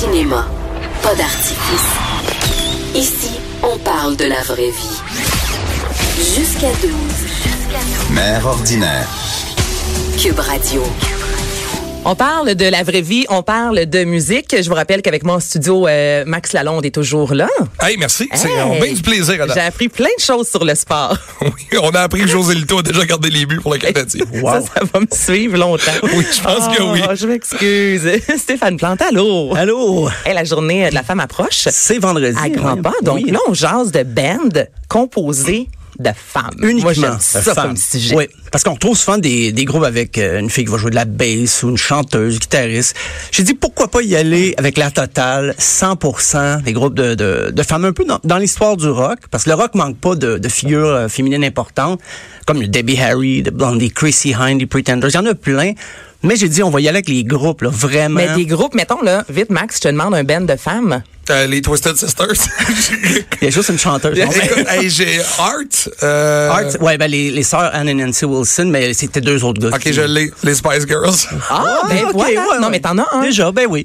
Cinéma, pas d'artifice. Ici, on parle de la vraie vie. Jusqu'à 12. Mère ordinaire. Cube Radio. On parle de la vraie vie, on parle de musique. Je vous rappelle qu'avec mon studio, euh, Max Lalonde est toujours là. Hey, merci. C'est Hey! a bien du plaisir, J'ai appris plein de choses sur le sport. Oui, on a appris que José Lito a déjà gardé les buts pour le Canadien. Ça, ça va me suivre longtemps. Oui, je pense que oui. Ah, Je m'excuse. Stéphane Plante, allô? Allô? Hey, la journée de la femme approche. C'est vendredi. À grands ouais. pas. Donc Oui. là, on jase de band composé de femmes. Uniquement Moi, ça femmes. comme sujet. Oui, parce qu'on trouve souvent des, des groupes avec euh, une fille qui va jouer de la bass ou une chanteuse, guitariste. J'ai dit pourquoi pas y aller avec la totale 100% des groupes de, de, de femmes un peu dans, dans l'histoire du rock, parce que le rock manque pas de, de figures euh, féminines importantes comme le Debbie Harry, de Blondie, Chrissy Hynde, les Pretenders. Il y en a plein. Mais j'ai dit on va y aller avec les groupes là, vraiment. Mais des groupes, mettons là, vite Max, je te demande un band de femmes. Euh, les Twisted Sisters. Il y a juste une chanteuse. non? Écoute, hey, j'ai Art. euh, Art, ouais, ben les, les sœurs Anne et Nancy Wilson, mais c'était deux autres gars. Ok, qui- je l'ai. Les Spice Girls. Ah, ben ok, voilà. ouais, non, ouais. mais t'en as un. Déjà, ben oui.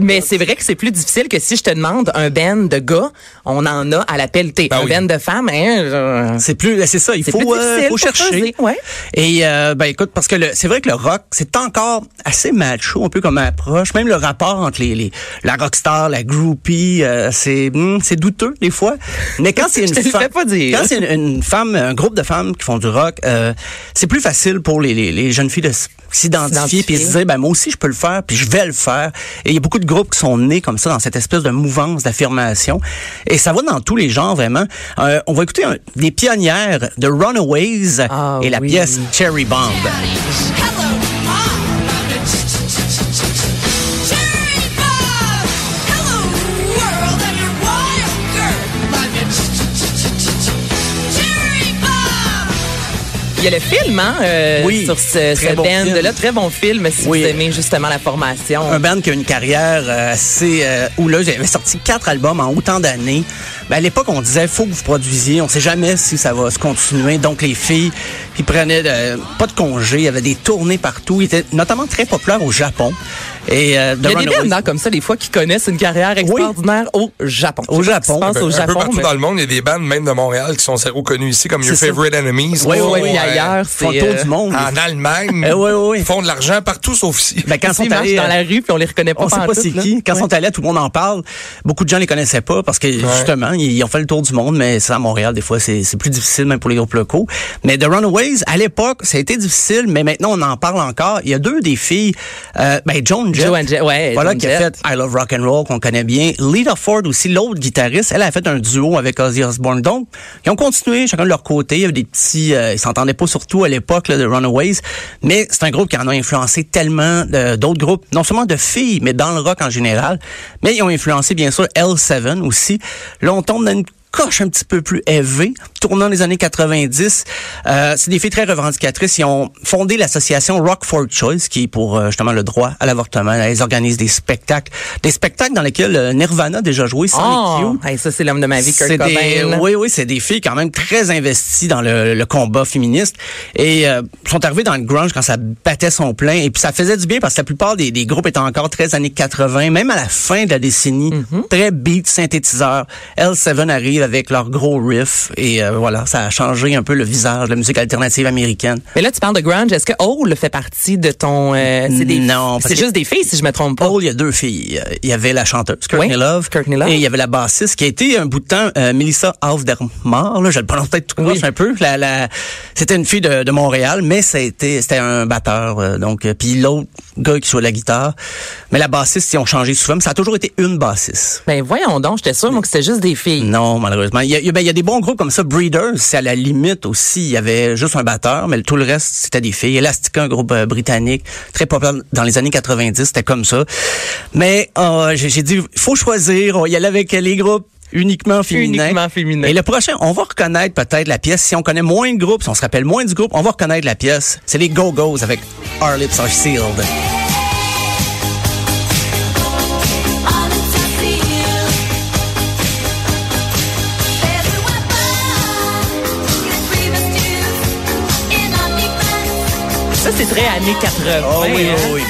Mais c'est vrai que c'est plus difficile que si je te demande un band de gars, on en a à la pelletée. Ben un oui. band de femmes, hein, je- C'est plus, c'est ça. Il faut, plus euh, faut chercher. ouais. Et euh, ben écoute, parce que le- c'est vrai que le rock, c'est encore assez macho, un peu comme approche. Même le rapport entre les, les la rockstar, la groupie, euh, c'est hmm, c'est douteux des fois. Mais quand c'est une femme, fais pas dire. quand c'est une, une femme, un groupe de femmes qui font du rock, euh, c'est plus facile pour les, les, les jeunes filles de s'identifier puis se dire ben moi aussi je peux le faire puis je vais le faire et il y a beaucoup de groupes qui sont nés comme ça dans cette espèce de mouvance d'affirmation et ça va dans tous les genres vraiment Euh, on va écouter un- des pionnières de Runaways Ah et la oui. pièce Cherry Bomb Hello, Il y a le film, hein, euh, Oui, sur ce, ce bon band-là. Très bon film si Oui. vous aimez justement la formation. un band qui a une carrière euh, assez euh, houleuse. Il avait sorti quatre albums en autant d'années. Ben, à l'époque, on disait faut que vous produisiez. On sait jamais si ça va se continuer. Donc les filles, ils prenaient de- pas de congé. Il y avait des tournées partout. Ils étaient notamment très populaires au Japon. Et euh, Il y a The des hein, comme ça, des fois, qui connaissent une carrière extraordinaire au Japon. Au Je Japon. ce qui se passe Un, au un peu Japon. partout mais- dans le monde, il y a des bandes, même de Montréal, qui sont zéro connues ici, comme Your ça. Favorite Enemies. Oui, oui, font, oui, Oui, euh, ailleurs, Ils font c'est... le tour euh, du monde. En Allemagne. Eh oui, oui, oui. Ils font de l'argent partout sauf ici. Ben, quand Ils sont allés, dans euh, la rue puis on les reconnaît pas on sait pas c'est qui. Quand ils sont allés, tout le monde en parle. Beaucoup de gens les connaissaient pas parce que justement, ils ont fait le tour du monde, mais ça à Montréal, des fois, c'est c'est plus difficile même pour les groupes locaux. Mais The Runaways, à l'époque, ça a été difficile, mais maintenant on en parle encore. Il y a deux des filles, euh, ben Joan Jett, Joan Jett, ouais, voilà Joan qui a Jett. fait I Love Rock and Roll qu'on connaît bien. Lita Ford aussi, l'autre guitariste, elle a fait un duo avec Ozzy Osbourne. Donc, ils ont continué chacun de leur côté. Il y avait des petits, euh, ils s'entendaient pas surtout à l'époque de Runaways, mais c'est un groupe qui en a influencé tellement euh, d'autres groupes, non seulement de filles, mais dans le rock en général. Mais ils ont influencé bien sûr L7 aussi. Là, on tombe dans une coche un petit peu plus élevée, tournant les années 90. Euh, c'est des filles très revendicatrices. Ils ont fondé l'association Rock for Choice, qui est pour euh, justement le droit à l'avortement. Elles organisent des spectacles, des spectacles dans lesquels euh, Nirvana a déjà joué, Oh, hey, ça, c'est l'homme de ma vie, Kurt des, oui, oui, c'est des filles quand même très investies dans le, le combat féministe et euh, sont arrivées dans le grunge quand ça battait son plein et puis ça faisait du bien parce que la plupart des, des groupes étaient encore très années 80, même à la fin de la décennie, Mhm. très beat, synthétiseur. L7 arrive avec leur gros riff et euh, voilà, ça a changé un peu le visage de la musique alternative américaine. Mais là, tu parles de grunge. Est-ce que Hole fait partie de ton... euh, des, Non, C'est juste des filles, si je me trompe pas. Paul, il y a deux filles. Il y avait la chanteuse, Courtney Oui, Love, Love. et il y avait la bassiste qui a été un bout de temps euh, Melissa Aufdermar, là, je le prononce peut-être tout croche un peu. La, la, c'était une fille de, de Montréal, mais c'était un batteur. euh, donc, euh, puis l'autre gars qui jouait la guitare. Mais la bassiste, ils ont changé souvent, mais ça a toujours été une bassiste. Ben voyons donc, j'étais sûre moi que c'était juste des filles. Non, malheureusement. Il y a, ben, il y a des bons groupes comme ça. Breeders, c'est à la limite aussi. Il y avait juste un batteur, mais tout le reste, c'était des filles. Elastica, un groupe euh, britannique, très populaire dans les années 90, c'était comme ça. Mais euh, j'ai dit, il faut choisir. On y aller avec les groupes uniquement féminins. Uniquement féminins. Et le prochain, on va reconnaître peut-être la pièce. Si on connaît moins de groupes, si on se rappelle moins du groupe, on va reconnaître la pièce. C'est les Go-Go's avec Our Lips Are Sealed. Ça, c'est très années 80. Oh oui, hein? oui, oui.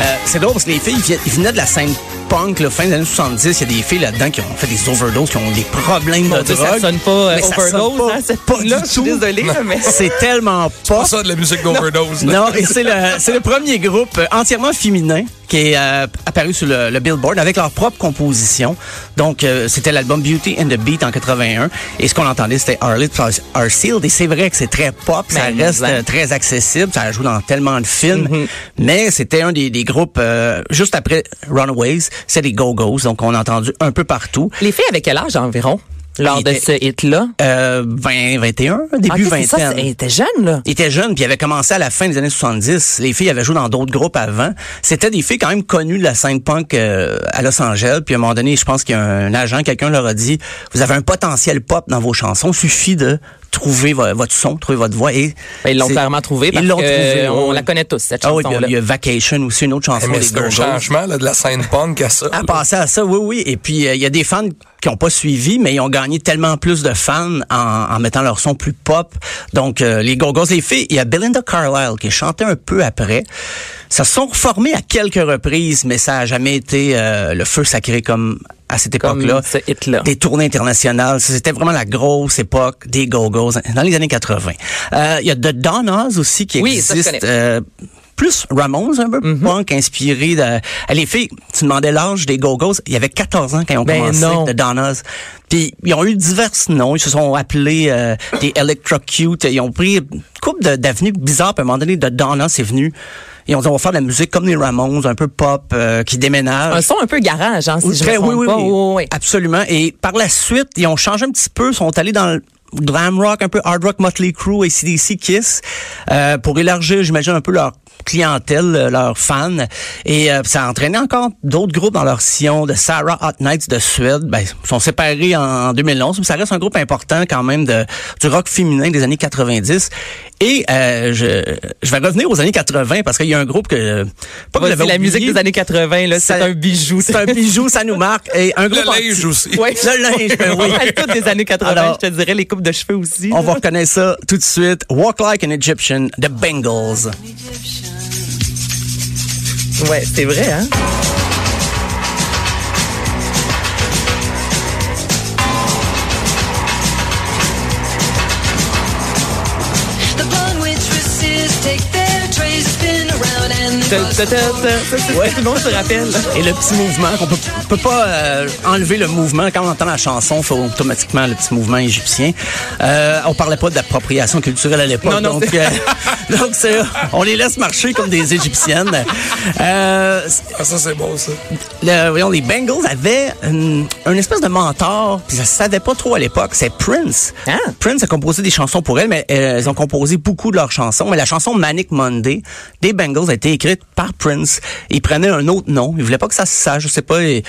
Euh, c'est drôle parce que les filles ils venaient de la scène punk, le fin des années 70. Il y a des filles là-dedans qui ont fait des overdoses, qui ont des problèmes Mon de Dieu, drogue. ça sonne pas euh, Mais ça sonne overdose, pas- hein, pas là du Je suis tout. désolée, mais... C'est tellement Pas pas. ça de la musique d'overdose. là. Non, et c'est le, c'est le premier groupe euh, entièrement féminin qui est euh, apparu sur le, le Billboard avec leur propre composition. Donc, euh, c'était l'album Beauty and the Beat en 81. Et ce qu'on entendait, c'était Our Lips Are- Sealed. Et c'est vrai que c'est très pop, ça Mais reste euh, très accessible, ça joue dans tellement de films. Mm-hmm. Mais c'était un des, des groupes, juste après Runaways, c'est les Go-Go's. Donc, on a entendu un peu partout. Les filles avec quel âge environ? Lors Il de était- ce hit-là? Euh, 20, 21, début Ok, c'est ça, vingtaine. c'est- elle était jeune, là. Il était jeune, puis il avait commencé à la fin des années 70. Les filles avaient joué dans d'autres groupes avant. C'était des filles quand même connues de la scène punk euh, à Los Angeles. Puis à un moment donné, je pense qu'il y a un agent, quelqu'un leur a dit, vous avez un potentiel pop dans vos chansons. Suffit de trouver vo- votre son, trouver votre voix. Et Ben, ils l'ont clairement trouvé parce Ils l'ont que, trouvé, euh, on la connaît tous, cette Ah oui, il y a- Vacation aussi, une autre chanson Mais c'est un changement là, de la scène punk à ça. À passer à ça, oui, oui. Et puis, euh, il y a des fans qui ont pas suivi, mais ils ont gagné tellement plus de fans en, en mettant leur son plus pop. Donc, euh, les Go-Go's, les filles, il y a Belinda Carlisle qui chantait un peu après. Ça se sont reformés à quelques reprises, mais ça a jamais été euh, le feu sacré comme à cette époque-là. ce hit-là. Des tournées internationales. Ça, C'était vraiment la grosse époque des Go-Go's dans les années 80. Euh, Il y a The Donnas aussi qui Oui, ça, existe. connais. euh, plus Ramones, un peu Mm-hmm. punk, inspiré de... Euh, Les filles, tu demandais l'âge des Go-Go's, il y avait 14 ans quand ils ont Ben commencé, non. The Donnas. Puis ils ont eu divers noms, ils se sont appelés euh, des Electrocute, ils ont pris une couple de- d'avenues bizarres, puis à un moment donné, The Donnas est venu, ils ont dit on va faire de la musique comme les Ramones, un peu pop, euh, qui déménage. Un son un peu garage, hein, si Oui, je me oui, oui, pas. oui. Oui, oui, oui. Absolument. Et par la suite, ils ont changé un petit peu, sont allés dans le glam rock, un peu hard rock, Motley Crue, ACDC, Kiss, euh, pour élargir, j'imagine, un peu leur clientèle, euh, leurs fans. Et euh, ça a entraîné encore d'autres groupes dans leur sillon, de Sarah Hot Nights de Suède. Ben, ils sont séparés en 2011, mais ça reste un groupe important quand même de, du rock féminin des années 90. Et euh, je, je vais revenir aux années 80 parce qu'il y a un groupe que... Pas que la musique des années 80, là, c'est un bijou. C'est un bijou, ça nous marque. Et un groupe Le anti- linge aussi. Oui. Le linge, ben oui. Ouais, toutes des années 80, Alors, je te dirais, les coupes de cheveux aussi. On là. va reconnaître ça tout de suite. Walk Like an Egyptian, The Bengals. Ouais, c'est vrai, hein? Ouais. tout le monde se rappelle. Et le petit mouvement, qu'on peut, peut pas euh, enlever le mouvement. Quand on entend la chanson, faut automatiquement le petit mouvement égyptien. Euh, on parlait pas d'appropriation culturelle à l'époque. Non, non, donc, euh, donc c'est, on les laisse marcher comme des Égyptiennes. Euh, Ah, ça, c'est bon, ça. le- voyons, les Bengals avaient une, une espèce de mentor, puis ça se savait pas trop à l'époque. C'est Prince. Ah. Prince a composé des chansons pour elle, mais euh, elles ont composé beaucoup de leurs chansons. Mais la chanson Manic Monday des Bengals a été écrite par Prince. Il prenait un autre nom. Il voulait pas que ça se sache. Je sais pas. et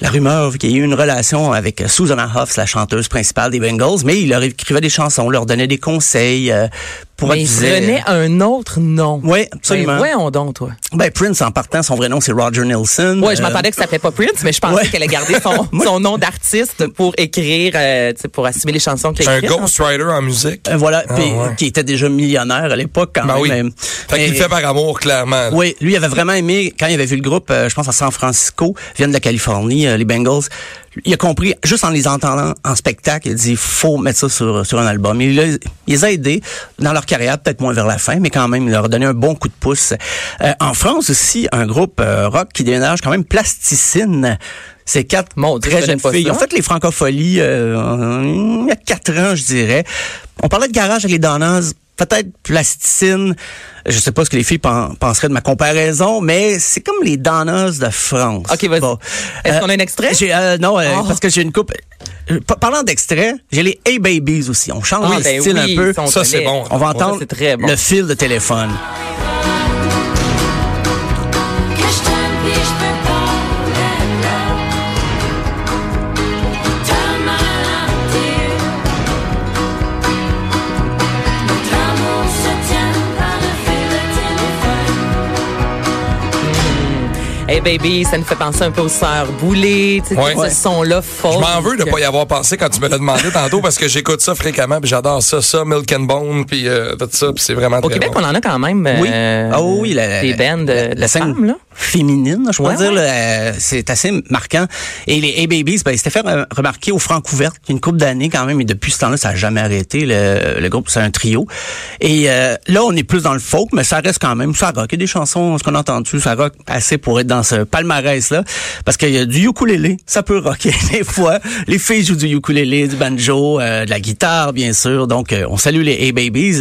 la rumeur qu'il y ait eu une relation avec Susanna Hoffs, la chanteuse principale des Bengals, mais il leur écrivait des chansons, leur donnait des conseils euh, pour Mais il prenait un autre nom. Oui, absolument. Ben, voyons donc, toi. Ben, Prince, en partant, son vrai nom, c'est Roger Nelson. Ouais, je Euh, m'attendais que ça s'appelait pas Prince, mais je pensais Ouais. qu'elle a gardé son, son nom d'artiste pour écrire, euh, tu sais, pour assumer les chansons qu'elle Un écrit. ghostwriter en musique. Euh, voilà, Ah, ouais. qui était déjà millionnaire à l'époque quand Ben même. oui. mais- Fait qu'il mais- fait par amour, clairement. Oui, lui il avait vraiment aimé quand il avait vu le groupe, euh, je pense à San Francisco, viennent de la Californie, euh, les Bengals. Il a compris juste en les entendant en spectacle, il a dit faut mettre ça sur, sur un album. Il, les- il les a aidés dans leur carrière, peut-être moins vers la fin, mais quand même il leur a donné un bon coup de pouce. Euh, en France aussi, un groupe euh, rock qui déménage quand même Plasticine. C'est quatre Mon Dieu, très jeunes filles. Ont fait les francopholies euh, il y a quatre ans, je dirais. On parlait de garage avec les Donnas. Peut-être plasticine. Je sais pas ce que les filles pen- penseraient de ma comparaison, mais c'est comme les Donnas de France. OK, vas-y. Est-ce qu'on a un extrait? euh, non, euh, Oh. parce que j'ai une coupe. euh, pa- Parlant d'extrait, j'ai les A-Babies aussi. On change Ah, le ben style oui, un peu. ça, c'est bon. On va entendre c'est très bon. le fil de téléphone. Hey baby, ça nous fait penser un peu aux sœurs Boulay, tu sais, Ouais. ce son-là folk. Je m'en veux de pas y avoir pensé quand tu me l'as demandé tantôt parce que j'écoute ça fréquemment puis j'adore ça, ça, Milk and Bone puis euh, tout ça puis c'est vraiment Au très Québec, bon. on en a quand même Oui. euh, Ah oui, la, des bands la, de la scène femmes, là. féminine, je pourrais dire, euh, c'est assez marquant. Et les A-Babies, ben, c'était fait euh, remarquer au Francouverte une couple d'années quand même, et depuis ce temps-là, ça a jamais arrêté. Le, le groupe, c'est un trio. Et euh, là, on est plus dans le folk, mais ça reste quand même, ça rock. Il y a des chansons, ce qu'on a entendu, ça rock assez pour être dans ce palmarès-là, parce qu'il y a du ukulélé, ça peut rocker des fois. Les filles jouent du ukulélé, du banjo, euh, de la guitare, bien sûr. Donc, euh, on salue les A-Babies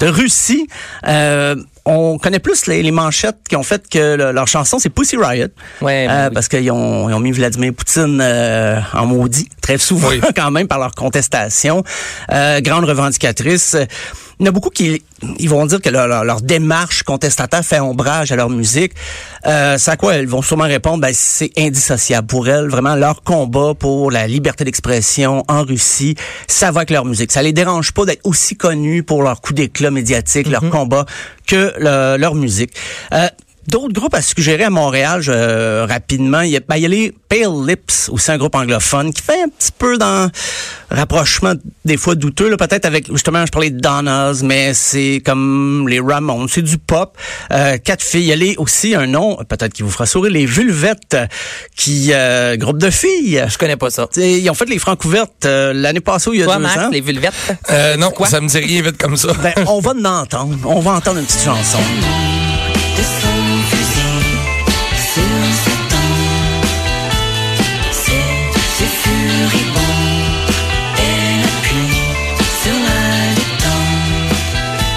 de Russie. Euh, on connaît plus les, les manchettes qui ont fait que le- leur chanson, c'est Pussy Riot. Ouais, ben Euh, oui. Parce qu'ils ont, ils ont mis Vladimir Poutine euh, en maudit, très souvent Oui. quand même, par leur contestation. Euh, grande revendicatrice. Il y en a beaucoup qui ils vont dire que leur, leur- leur démarche contestataire fait ombrage à leur musique. Euh, c'est à quoi elles vont sûrement répondre, ben, c'est indissociable pour elles. Vraiment, leur combat pour la liberté d'expression en Russie, ça va avec leur musique. Ça les dérange pas d'être aussi connus pour leur coup d'éclat médiatique, leur combat, que le- leur musique. Euh, D'autres groupes à suggérer à Montréal, je- euh, rapidement, il y, a, ben, il y a les Pale Lips, aussi un groupe anglophone, qui fait un petit peu dans rapprochement des fois douteux, là, peut-être avec, justement, je parlais de Donnas, mais c'est comme les Ramones, c'est du pop. Euh, quatre filles, il y a les, aussi un nom, peut-être qui vous fera sourire, les Vulvettes, qui, euh, groupe de filles. Je connais pas ça. T'sais, Ils ont fait les francs ouvertes euh, l'année passée il y a Toi, deux Max, ans. les vulvettes? Euh, non, Quoi? ça me dit rien vite comme ça. Ben, on va en entendre. On va entendre une petite chanson.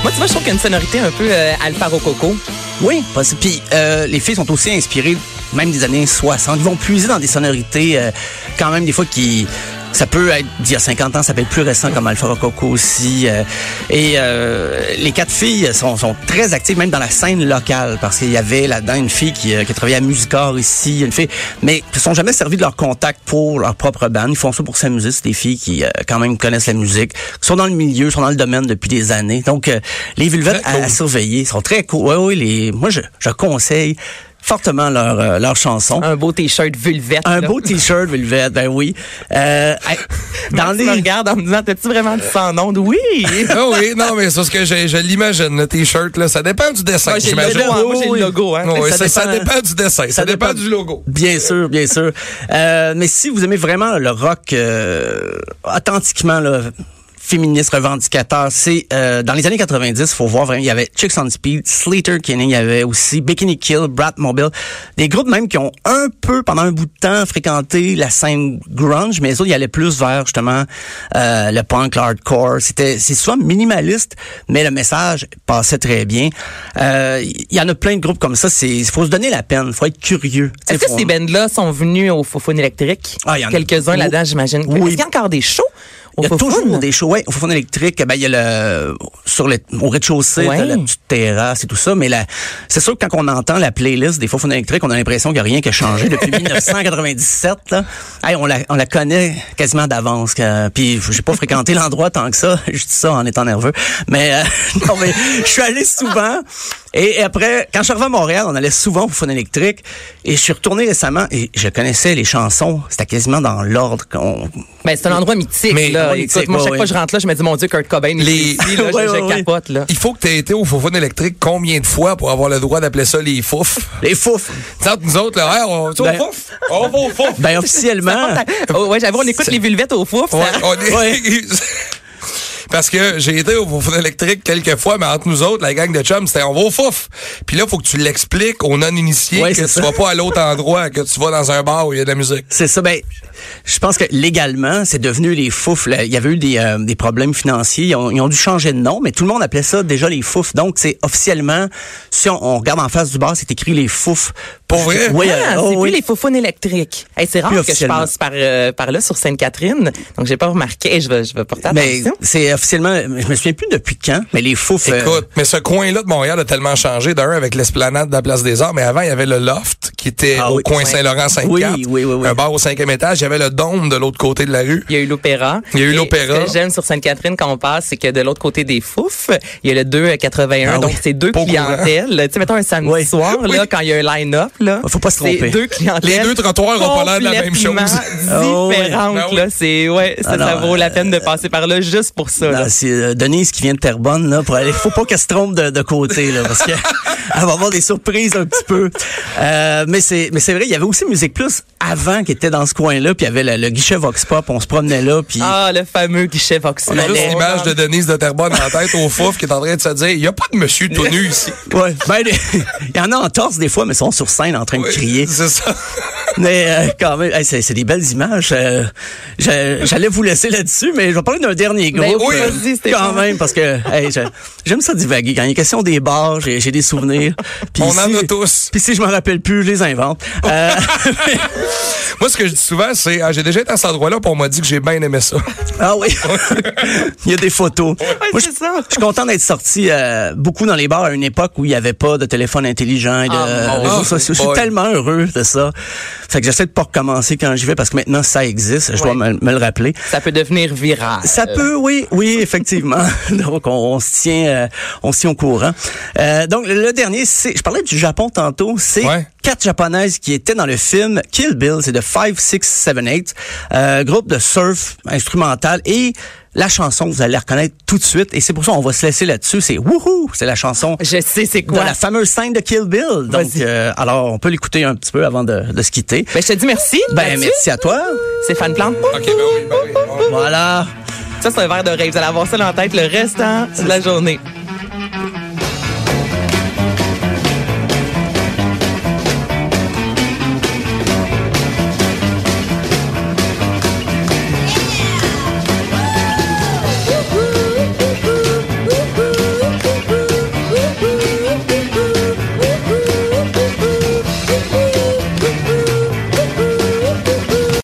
Moi, tu vois, je trouve qu'il y a une sonorité un peu euh, Alpha Rococo. Oui, parce puis euh, les filles sont aussi inspirées même des années 60. Ils vont puiser dans des sonorités euh, quand même des fois qui ça peut être d'il y a 50 ans, ça peut être plus récent comme Alpha Rococo aussi. euh, et euh, les quatre filles sont, sont très actives même dans la scène locale parce qu'il y avait là-dedans une fille qui, euh, qui travaillait à Musicor ici, une fille, mais qui ne sont jamais servis de leur contact pour leur propre band. Ils font ça pour s'amuser. C'est des filles qui euh, quand même connaissent la musique, qui sont dans le milieu, sont dans le domaine depuis des années. Donc euh, les Vulvettes à, à cool. surveiller sont très cool. Oui, oui, les, moi je, je conseille fortement leur, euh, leur chanson. Un beau t-shirt vulvette. Un là. beau t-shirt Velvet, ben oui. Euh, dans les me regarde en me disant, t'as-tu vraiment dit sans nom? Oui! ah oui, non, mais c'est ce que je, je l'imagine, le t-shirt, là. Ça dépend du dessin, Moi, j'ai le j'imagine. logo, hein. Moi, j'ai le logo, hein. Oui, Ça ça, ça dépend- dépend du dessin, ça, ça dépend, dépend- du logo. Bien sûr, bien sûr. Euh, mais si vous aimez vraiment le rock euh, authentiquement là, féministe revendicateur, c'est euh, dans les années 90, faut voir vraiment, il y avait Chicks on Speed, Slater Kinney, il y avait aussi Bikini Kill, Bratmobile, des groupes même qui ont un peu pendant un bout de temps fréquenté la scène grunge, mais les autres, ils allaient plus vers justement euh, le punk, le hardcore. C'était c'est souvent minimaliste, mais le message passait très bien. Euh, Il y en a plein de groupes comme ça. C'est faut se donner la peine, faut être curieux. Est-ce que ces bands-là sont venus au Fofone électrique? Ah, Quelques-uns là-dedans, j'imagine. Oui. Est-ce qu'il y a encore des shows Il y a toujours des shows, ouais, au fond électrique, ben, il y a le, sur le, au rez-de-chaussée, Ouais. la petite terrasse et tout ça, mais c'est sûr que quand on entend la playlist des faux électriques, on a l'impression qu'il n'y a rien qui a changé depuis 1997, là. Hey, on la, on la connaît quasiment d'avance, que- puis j'ai pas fréquenté l'endroit tant que ça, je dis ça en étant nerveux, mais, euh, non, mais, je suis allé souvent, et, après, quand je suis arrivé à Montréal, on allait souvent au fond électrique, et je suis retourné récemment, et je connaissais les chansons, c'était quasiment dans l'ordre qu'on, Ben, c'est un endroit mythique, Mais- là. Écoute, mythique, moi, chaque fois que je rentre là, je me dis, mon Dieu, Kurt Cobain, Les- est ici, là, Ouais, je, ouais, je capote, là. Il faut que tu aies été au Fofone électrique combien de fois pour avoir le droit d'appeler ça les fouf? les fouf. Tu sais, nous autres, là, hey, on, Ben- au fouf? On va au fouf! Ben officiellement. Oh, ouais, j'avoue, on écoute les vulvettes au fouf. Ouais, ça- on est- Ouais. Parce que j'ai été au fouf électrique quelques fois, mais entre nous autres, la gang de chums, c'était on va au fouf. Puis là, faut que tu l'expliques aux non-initiés Ouais, que tu ça. vas pas à l'autre endroit, que tu vas dans un bar où il y a de la musique. C'est ça. Ben, je pense que légalement, c'est devenu les fouf. Il y avait eu des, euh, des problèmes financiers. Ils ont, ils ont dû changer de nom, mais tout le monde appelait ça déjà les fouf. Donc, c'est officiellement, si on, on regarde en face du bar, c'est écrit les fouf. Pour vrai? Oui, Ah, euh, c'est oh, plus oui. les faufounes électriques. Hey, c'est rare que je passe par, euh, par là sur Sainte-Catherine. Donc, j'ai pas remarqué. Je vais, je vais porter Mais attention. c'est officiellement, je me souviens plus depuis quand, mais les fouf. euh, Écoute, mais ce coin-là de Montréal a tellement changé, d'un avec l'esplanade de la Place des Arts, mais avant, il y avait le loft qui était Ah au oui. coin. Saint-Laurent 5 Oui, oui, oui, oui. Un bar au cinquième étage. Il y avait le dôme de l'autre côté de la rue. Il y a eu l'opéra. Il y a eu l'opéra. Ce que j'aime sur Sainte-Catherine quand on passe, c'est que de l'autre côté des fouf, il y a le 281. Ah donc, oui. c'est deux Pas clientèles. Tu sais, mettons un samedi Oui. soir, là, quand il y a un line-up, là. Faut pas se tromper. deux clientèles. Les deux trottoirs ont pas l'air de la même chose. Oh, oui. différentes, Ben oui. là. C'est, ouais, ça, vaut la euh, peine de passer par là juste pour ça. Non, c'est euh, Denise qui vient de Terrebonne là pour aller. Faut pas qu'elle se trompe de, de côté là parce que elle va avoir des surprises un petit peu. Euh, mais c'est mais c'est vrai, il y avait aussi Musique Plus avant qui était dans ce coin-là, puis il y avait le, le guichet Vox Pop, on se promenait là, puis Ah, le fameux guichet Vox. On a juste l'image de Denise de Terrebonne en tête au fouf qui est en train de se dire, il y a pas de monsieur tout nu ici. ouais, ben il y en a en torse des fois, mais ils sont sur scène en train de crier. C'est ça. Mais euh, quand même, hey, c'est c'est des belles images. Euh, J'allais vous laisser là-dessus, mais je vais parler d'un dernier Ben groupe. oui, euh, quand même, parce que hey, je- j'aime ça divaguer. Quand il est question des bars, j'ai j'ai des souvenirs. On en a tous. Puis si je me rappelle plus, je les invente. Euh, Moi, ce que je dis souvent, c'est, ah, j'ai déjà été à cet endroit-là, puis on m'a dit que j'ai bien aimé ça. ah oui, il y a des photos. Moi, je ça. je suis content d'être sorti euh, beaucoup dans les bars à une époque où il n'y avait pas de téléphone intelligent et de Ah, réseaux sociaux. Je suis tellement heureux de ça. Fait que j'essaie de pas recommencer quand j'y vais parce que maintenant ça existe. Je dois me, me le rappeler. Ça peut devenir viral. Ça peut, oui, oui, effectivement. donc, on, on se tient, euh, on se tient au courant. Euh, donc, le, le dernier, c'est, je parlais du Japon tantôt, c'est Ouais. Quatre japonaises qui étaient dans le film Kill Bill, c'est de 5, 6, 7, 8, euh, groupe de surf instrumental et la chanson, vous allez la reconnaître tout de suite et c'est pour ça qu'on va se laisser là-dessus, c'est Wouhou, c'est la chanson Je sais c'est de quoi. la fameuse scène de Kill Bill. Donc, Vas-y. euh, alors, on peut l'écouter un petit peu avant de, de se quitter. Ben, je te dis merci. Ben, merci à toi. Stéphane Plante. OK, ben oui, ben oui. Voilà. Ça, c'est un verre d'oreille. Vous allez avoir ça dans la tête le restant de la journée.